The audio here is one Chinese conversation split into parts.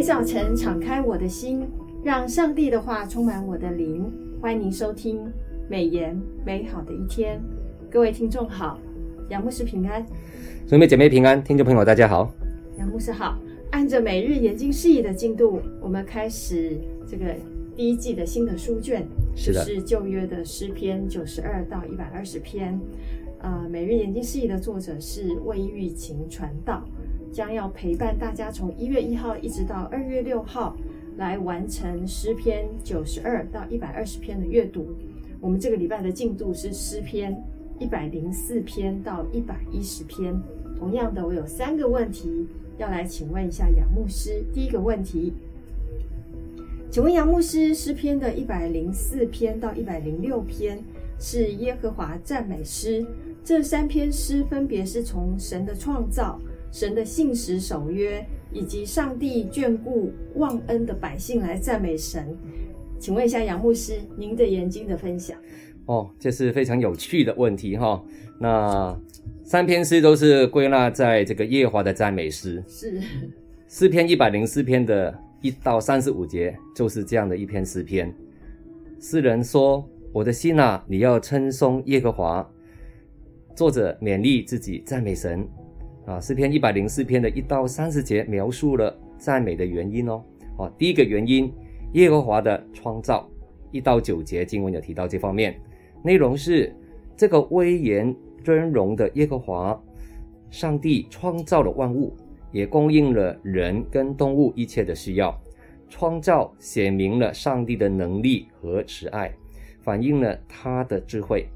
每早晨敞开我的心，让上帝的话充满我的灵。欢迎您收听美言美好的一天。各位听众好，杨牧师平安，兄妹姐妹平安，听众朋友大家好，杨牧师好。按着每日研经释义的进度，我们开始这个第一季的新的书卷，是的，是旧约的诗篇九十二到一百二十篇。呃，每日研经释义的作者是魏玉琴传道。将要陪伴大家从一月一号一直到二月六号，来完成诗篇九十二到一百二十篇的阅读。我们这个礼拜的进度是诗篇一百零四篇到一百一十篇。同样的，我有三个问题要来请问一下杨牧师。第一个问题，请问杨牧师，诗篇的一百零四篇到一百零六篇是耶和华赞美诗，这三篇诗分别是从神的创造。神的信实守约，以及上帝眷顾忘恩的百姓来赞美神，请问一下杨牧师，您的研经的分享？哦，这是非常有趣的问题哈、哦。那三篇诗都是归纳在这个耶和华的赞美诗，是诗篇一百零四篇的一到三十五节，就是这样的一篇诗篇。诗人说：“我的心啊，你要称颂耶和华。”作者勉励自己赞美神。啊，诗篇一百零四篇的一到三十节描述了赞美的原因哦。啊，第一个原因，耶和华的创造，一到九节经文有提到这方面，内容是这个威严尊荣的耶和华，上帝创造了万物，也供应了人跟动物一切的需要，创造写明了上帝的能力和慈爱，反映了他的智慧。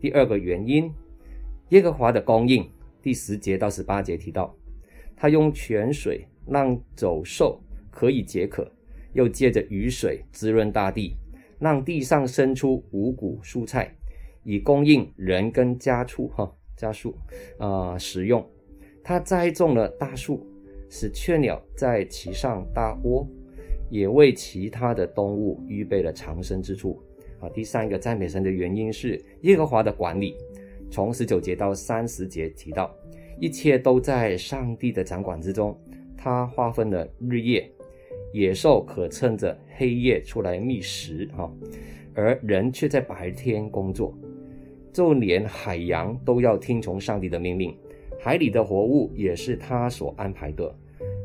第二个原因，耶和华的供应。第十节到十八节提到，他用泉水让走兽可以解渴，又借着雨水滋润大地，让地上生出五谷蔬菜，以供应人跟家畜哈家畜啊食用。他栽种了大树，使雀鸟在其上搭窝，也为其他的动物预备了藏身之处。啊，第三个赞美神的原因是耶和华的管理。从十九节到三十节提到，一切都在上帝的掌管之中。他划分了日夜，野兽可趁着黑夜出来觅食，哈，而人却在白天工作。就连海洋都要听从上帝的命令，海里的活物也是他所安排的。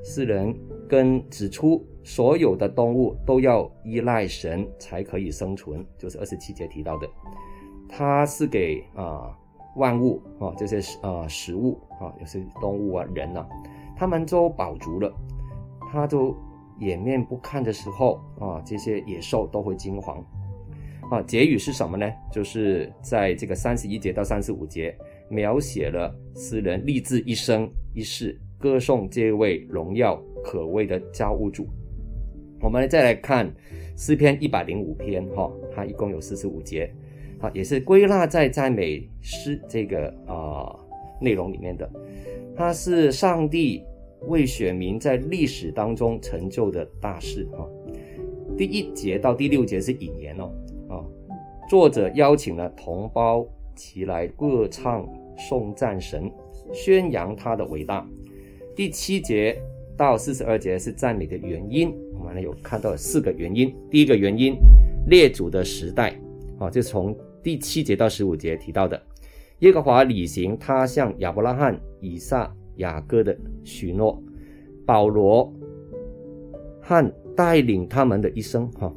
诗人跟指出，所有的动物都要依赖神才可以生存，就是二十七节提到的。他是给啊。万物啊，这些啊食物啊，有些动物啊、人啊，他们都饱足了，他都掩面不看的时候啊，这些野兽都会惊惶。啊，结语是什么呢？就是在这个三十一节到三十五节，描写了诗人立志一生一世歌颂这位荣耀可畏的造物主。我们再来看诗篇一百零五篇，哈，它一共有四十五节。啊，也是归纳在赞美诗这个啊、内容里面的，它是上帝为选民在历史当中成就的大事哈。第一节到第六节是引言哦，啊，作者邀请了同胞齐来歌唱颂赞神，宣扬他的伟大。第七节到四十二节是赞美的原因，我们有看到四个原因。第一个原因，列祖的时代啊，就从。第七节到十五节提到的，耶和华履行他向亚伯拉罕、以撒、雅各的许诺，保罗和带领他们的一生哈。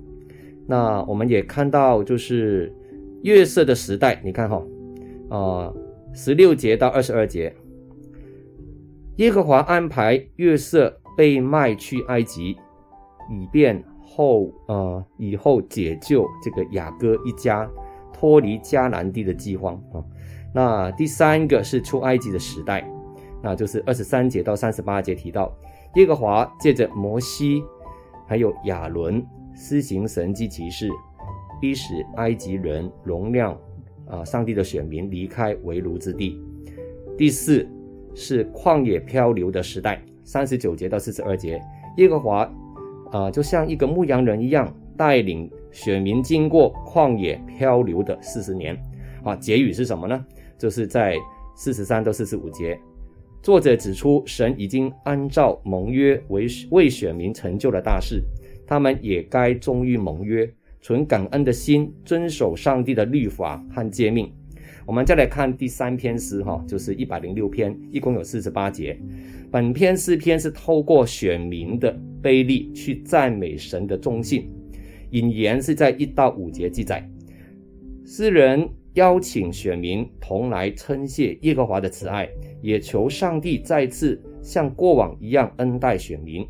那我们也看到，就是约瑟的时代，你看哈，啊，十六节到二十二节，耶和华安排约瑟被卖去埃及，以便后呃以后解救这个雅各一家。脱离迦南地的饥荒啊，那第三个是出埃及的时代，那就是二十三节到三十八节提到，耶和华借着摩西还有亚伦施行神迹奇事，逼使埃及人容量啊上帝的选民离开为奴之地。第四是旷野漂流的时代，三十九节到四十二节，耶和华啊就像一个牧羊人一样带领。选民经过旷野漂流的四十年，啊，结语是什么呢？就是在四十三到四十五节，作者指出，神已经按照盟约为为选民成就了大事，他们也该忠于盟约，存感恩的心，遵守上帝的律法和诫命。我们再来看第三篇诗，哈，就是一百零六篇，一共有四十八节。本篇诗篇是透过选民的悲力去赞美神的忠信。引言是在一到五节记载，诗人邀请选民同来称谢耶和华的慈爱，也求上帝再次像过往一样恩待选民。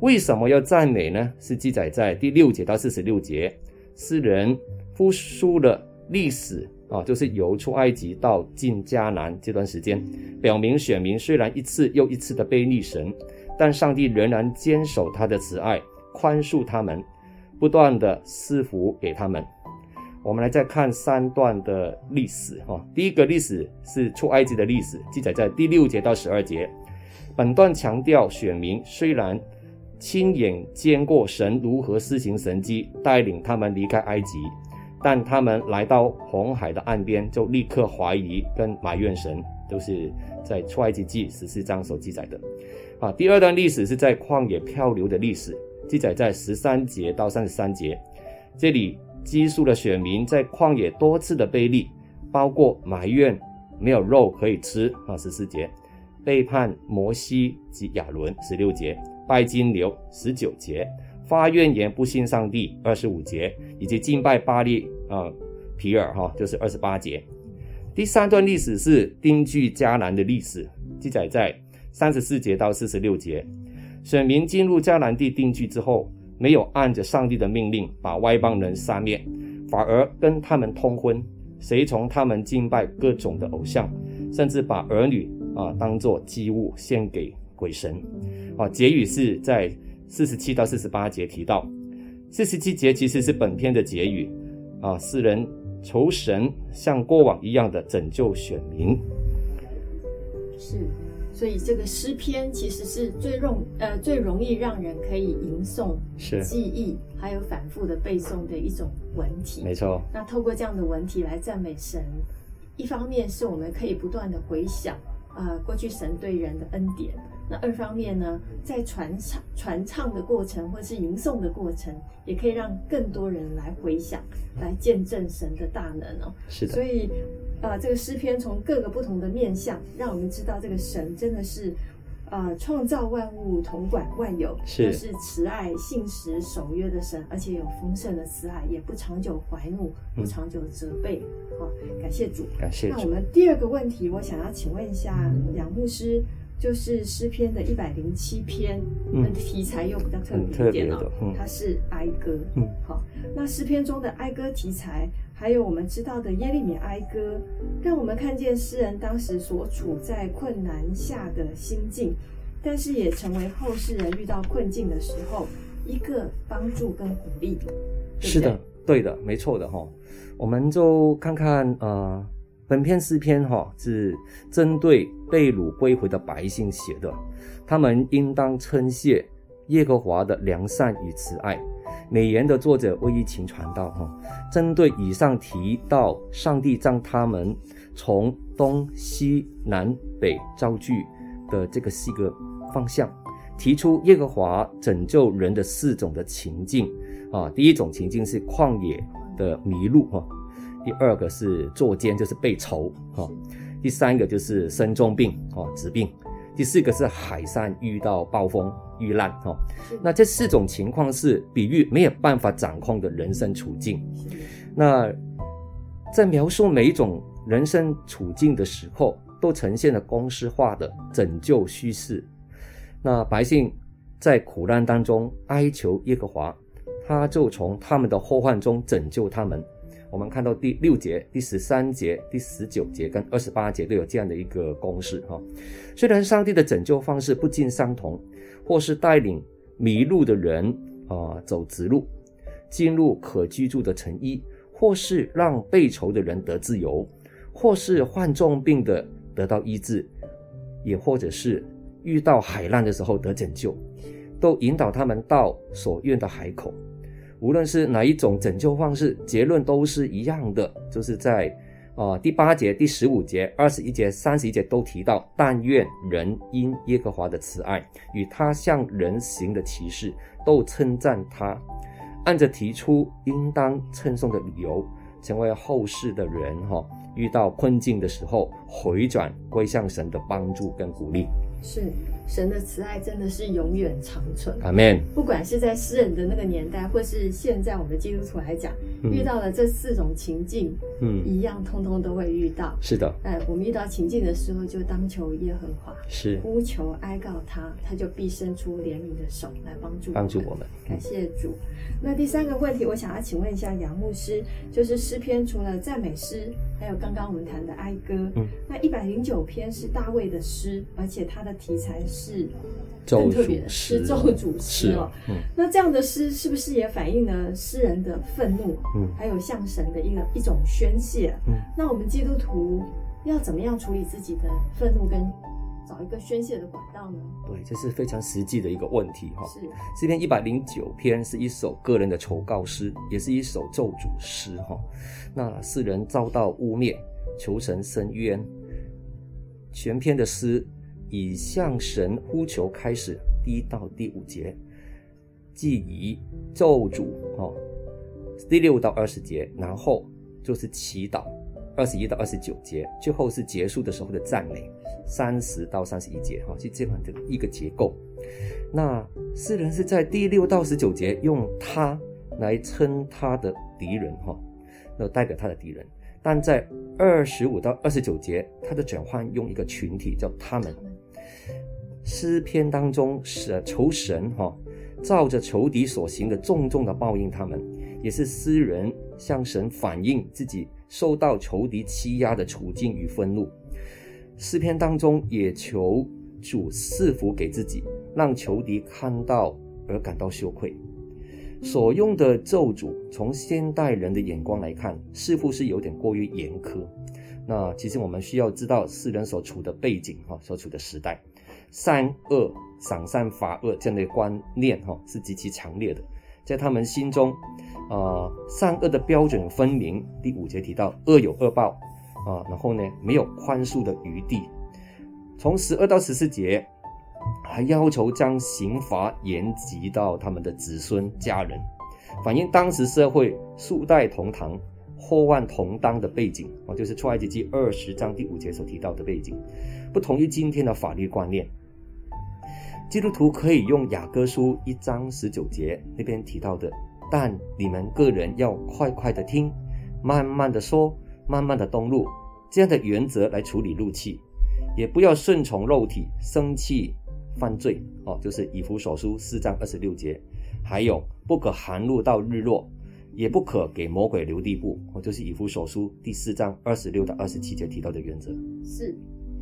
为什么要赞美呢？是记载在第六节到四十六节，诗人复述了历史。啊，就是由出埃及到进迦南这段时间，表明选民虽然一次又一次的背逆神，但上帝仍然坚守他的慈爱，宽恕他们，不断的赐福给他们。我们来再看三段的历史哈，第一个历史是出埃及的历史，记载在第六节到十二节。本段强调选民虽然亲眼见过神如何施行神迹，带领他们离开埃及。但他们来到红海的岸边，就立刻怀疑跟埋怨神，都是在出埃及记十四章所记载的。啊，第二段历史是在旷野漂流的历史，记载在十三节到三十三节。这里记述了选民在旷野多次的背逆，包括埋怨没有肉可以吃啊，十四节；背叛摩西及亚伦，十六节；拜金牛，十九节。发怨言不信上帝，二十五节，以及敬拜巴力啊，皮尔哈，就是二十八节。第三段历史是定居迦南的历史，记载在三十四节到四十六节。选民进入迦南地定居之后，没有按着上帝的命令把外邦人杀灭，反而跟他们通婚，随从他们敬拜各种的偶像，甚至把儿女啊当作祭物献给鬼神。啊，结语是在。四十七到四十八节提到，四十七节其实是本篇的结语啊。世人求神像过往一样的拯救选民，是，所以这个诗篇其实是最容呃最容易让人可以吟诵、是记忆，还有反复的背诵的一种文体。没错。那透过这样的文体来赞美神，一方面是我们可以不断的回想啊、呃、过去神对人的恩典。那二方面呢，在传唱传唱的过程，或是吟诵的过程，也可以让更多人来回想，来见证神的大能哦。是的。所以，呃，这个诗篇从各个不同的面向，让我们知道这个神真的是，呃，创造万物、统管万有，是是慈爱、信实、守约的神，而且有丰盛的慈爱，也不长久怀怒，不长久责备。好、嗯哦，感谢主，感谢主。那我们第二个问题，我想要请问一下杨牧师。就是诗篇的一百零七篇，嗯，题材又比较特别一点哦，嗯、它是哀歌，嗯，好，那诗篇中的哀歌题材，还有我们知道的耶利米哀歌，让我们看见诗人当时所处在困难下的心境，但是也成为后世人遇到困境的时候一个帮助跟鼓励，是的，对的，没错的哈，我们就看看呃。本篇诗篇哈是针对被掳归回的百姓写的，他们应当称谢耶和华的良善与慈爱。美言的作者魏一勤传道哈，针对以上提到上帝将他们从东西南北造句的这个四个方向，提出耶和华拯救人的四种的情境啊。第一种情境是旷野的迷路哈。第二个是作奸，就是被囚哈；第三个就是生重病哈，疾病；第四个是海上遇到暴风遇难哈。那这四种情况是比喻没有办法掌控的人生处境。那在描述每一种人生处境的时候，都呈现了公式化的拯救叙事。那百姓在苦难当中哀求耶和华，他就从他们的祸患中拯救他们。我们看到第六节、第十三节、第十九节跟二十八节都有这样的一个公式哈。虽然上帝的拯救方式不尽相同，或是带领迷路的人啊、走直路，进入可居住的城邑，或是让被囚的人得自由，或是患重病的得到医治，也或者是遇到海难的时候得拯救，都引导他们到所愿的海口。无论是哪一种拯救方式，结论都是一样的，就是在啊，第八节、第十五节、二十一节、三十一节都提到，但愿人因耶和华的慈爱与他向人行的启示，都称赞他，按着提出应当称颂的理由，成为后世的人哈，遇到困境的时候回转归向神的帮助跟鼓励。是。神的慈爱真的是永远长存。阿门。不管是在诗人的那个年代，或是现在我们基督徒来讲，嗯、遇到了这四种情境，嗯，一样通通都会遇到。是的。哎，我们遇到情境的时候，就当求耶和华，是呼求哀告他，他就必伸出怜悯的手来帮助帮助我们。感谢主。那第三个问题，我想要请问一下杨牧师，就是诗篇除了赞美诗，还有刚刚我们谈的哀歌，嗯，那一百零九篇是大卫的诗，而且他的题材是。是很特别的，是咒诅诗哦。嗯，那这样的诗是不是也反映了诗人的愤怒？嗯，还有向神的一个一种宣泄。嗯，那我们基督徒要怎么样处理自己的愤怒，跟找一个宣泄的管道呢？对，这是非常实际的一个问题哈。是，诗篇一百零九篇是一首个人的求告诗，也是一首咒诅诗哈。那诗人遭到污蔑，求神伸冤，全篇的诗。以向神呼求开始，第一到第五节，即以咒诅哦，第六到二十节，然后就是祈祷，二十一到二十九节，最后是结束的时候的赞美，三十到三十一节，哈，是这样的一个结构。那诗人是在第六到十九节用他来称他的敌人，哈，那代表他的敌人，但在二十五到二十九节，他的转换用一个群体叫他们。诗篇当中是求神哈，照着仇敌所行的重重的报应他们，也是诗人向神反映自己受到仇敌欺压的处境与愤怒。诗篇当中也求主赐福给自己，让仇敌看到而感到羞愧。所用的咒诅，从现代人的眼光来看，似乎是有点过于严苛。那其实我们需要知道世人所处的背景哈，所处的时代。善恶、赏善罚恶这样的观念，哈，是极其强烈的，在他们心中，啊，善恶的标准分明。第五节提到恶有恶报，啊，然后呢，没有宽恕的余地。从十二到十四节，还要求将刑罚延及到他们的子孙家人，反映当时社会数代同堂、祸患同当的背景，啊，就是出埃及记二十章第五节所提到的背景，不同于今天的法律观念。基督徒可以用雅歌书一章十九节那边提到的，但你们个人要快快的听，慢慢的说，慢慢的动怒，这样的原则来处理怒气，也不要顺从肉体生气犯罪哦，就是以弗所书四章二十六节，还有不可含怒到日落，也不可给魔鬼留地步我，就是以弗所书第四章二十六到二十七节提到的原则是。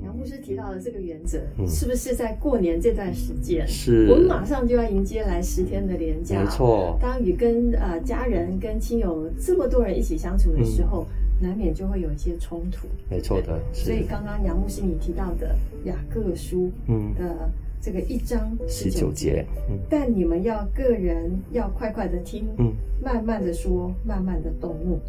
杨牧师提到的这个原则，嗯、是不是在过年这段时间？是，我们马上就要迎接来十天的连假。没错。当你跟呃家人、跟亲友这么多人一起相处的时候，嗯、难免就会有一些冲突。没错的。所以刚刚杨牧师你提到的雅各书的这个一章十九节，嗯、但你们要个人要快快的听，嗯、慢慢的说，慢慢的动怒。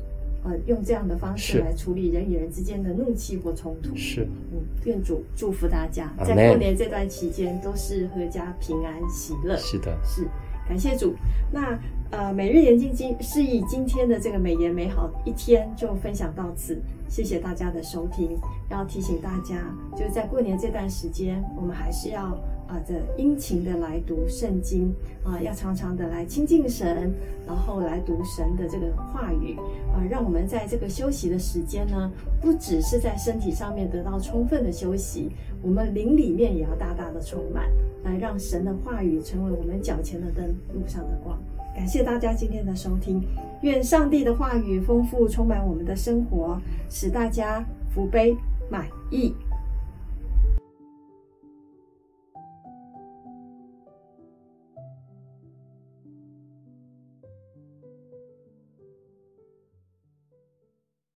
呃，用这样的方式来处理人与人之间的怒气或冲突。是，嗯，愿主祝福大家，在过年这段期间都是阖家平安喜乐。是的，是，感谢主。那呃，每日研经今是以今天的这个美言美好一天就分享到此，谢谢大家的收听。要提醒大家，就是在过年这段时间，我们还是要。啊，这殷勤的来读圣经啊，要常常的来亲近神，然后来读神的这个话语啊，让我们在这个休息的时间呢，不只是在身体上面得到充分的休息，我们灵里面也要大大的充满，来让神的话语成为我们脚前的灯，路上的光。感谢大家今天的收听，愿上帝的话语丰富充满我们的生活，使大家福杯满溢。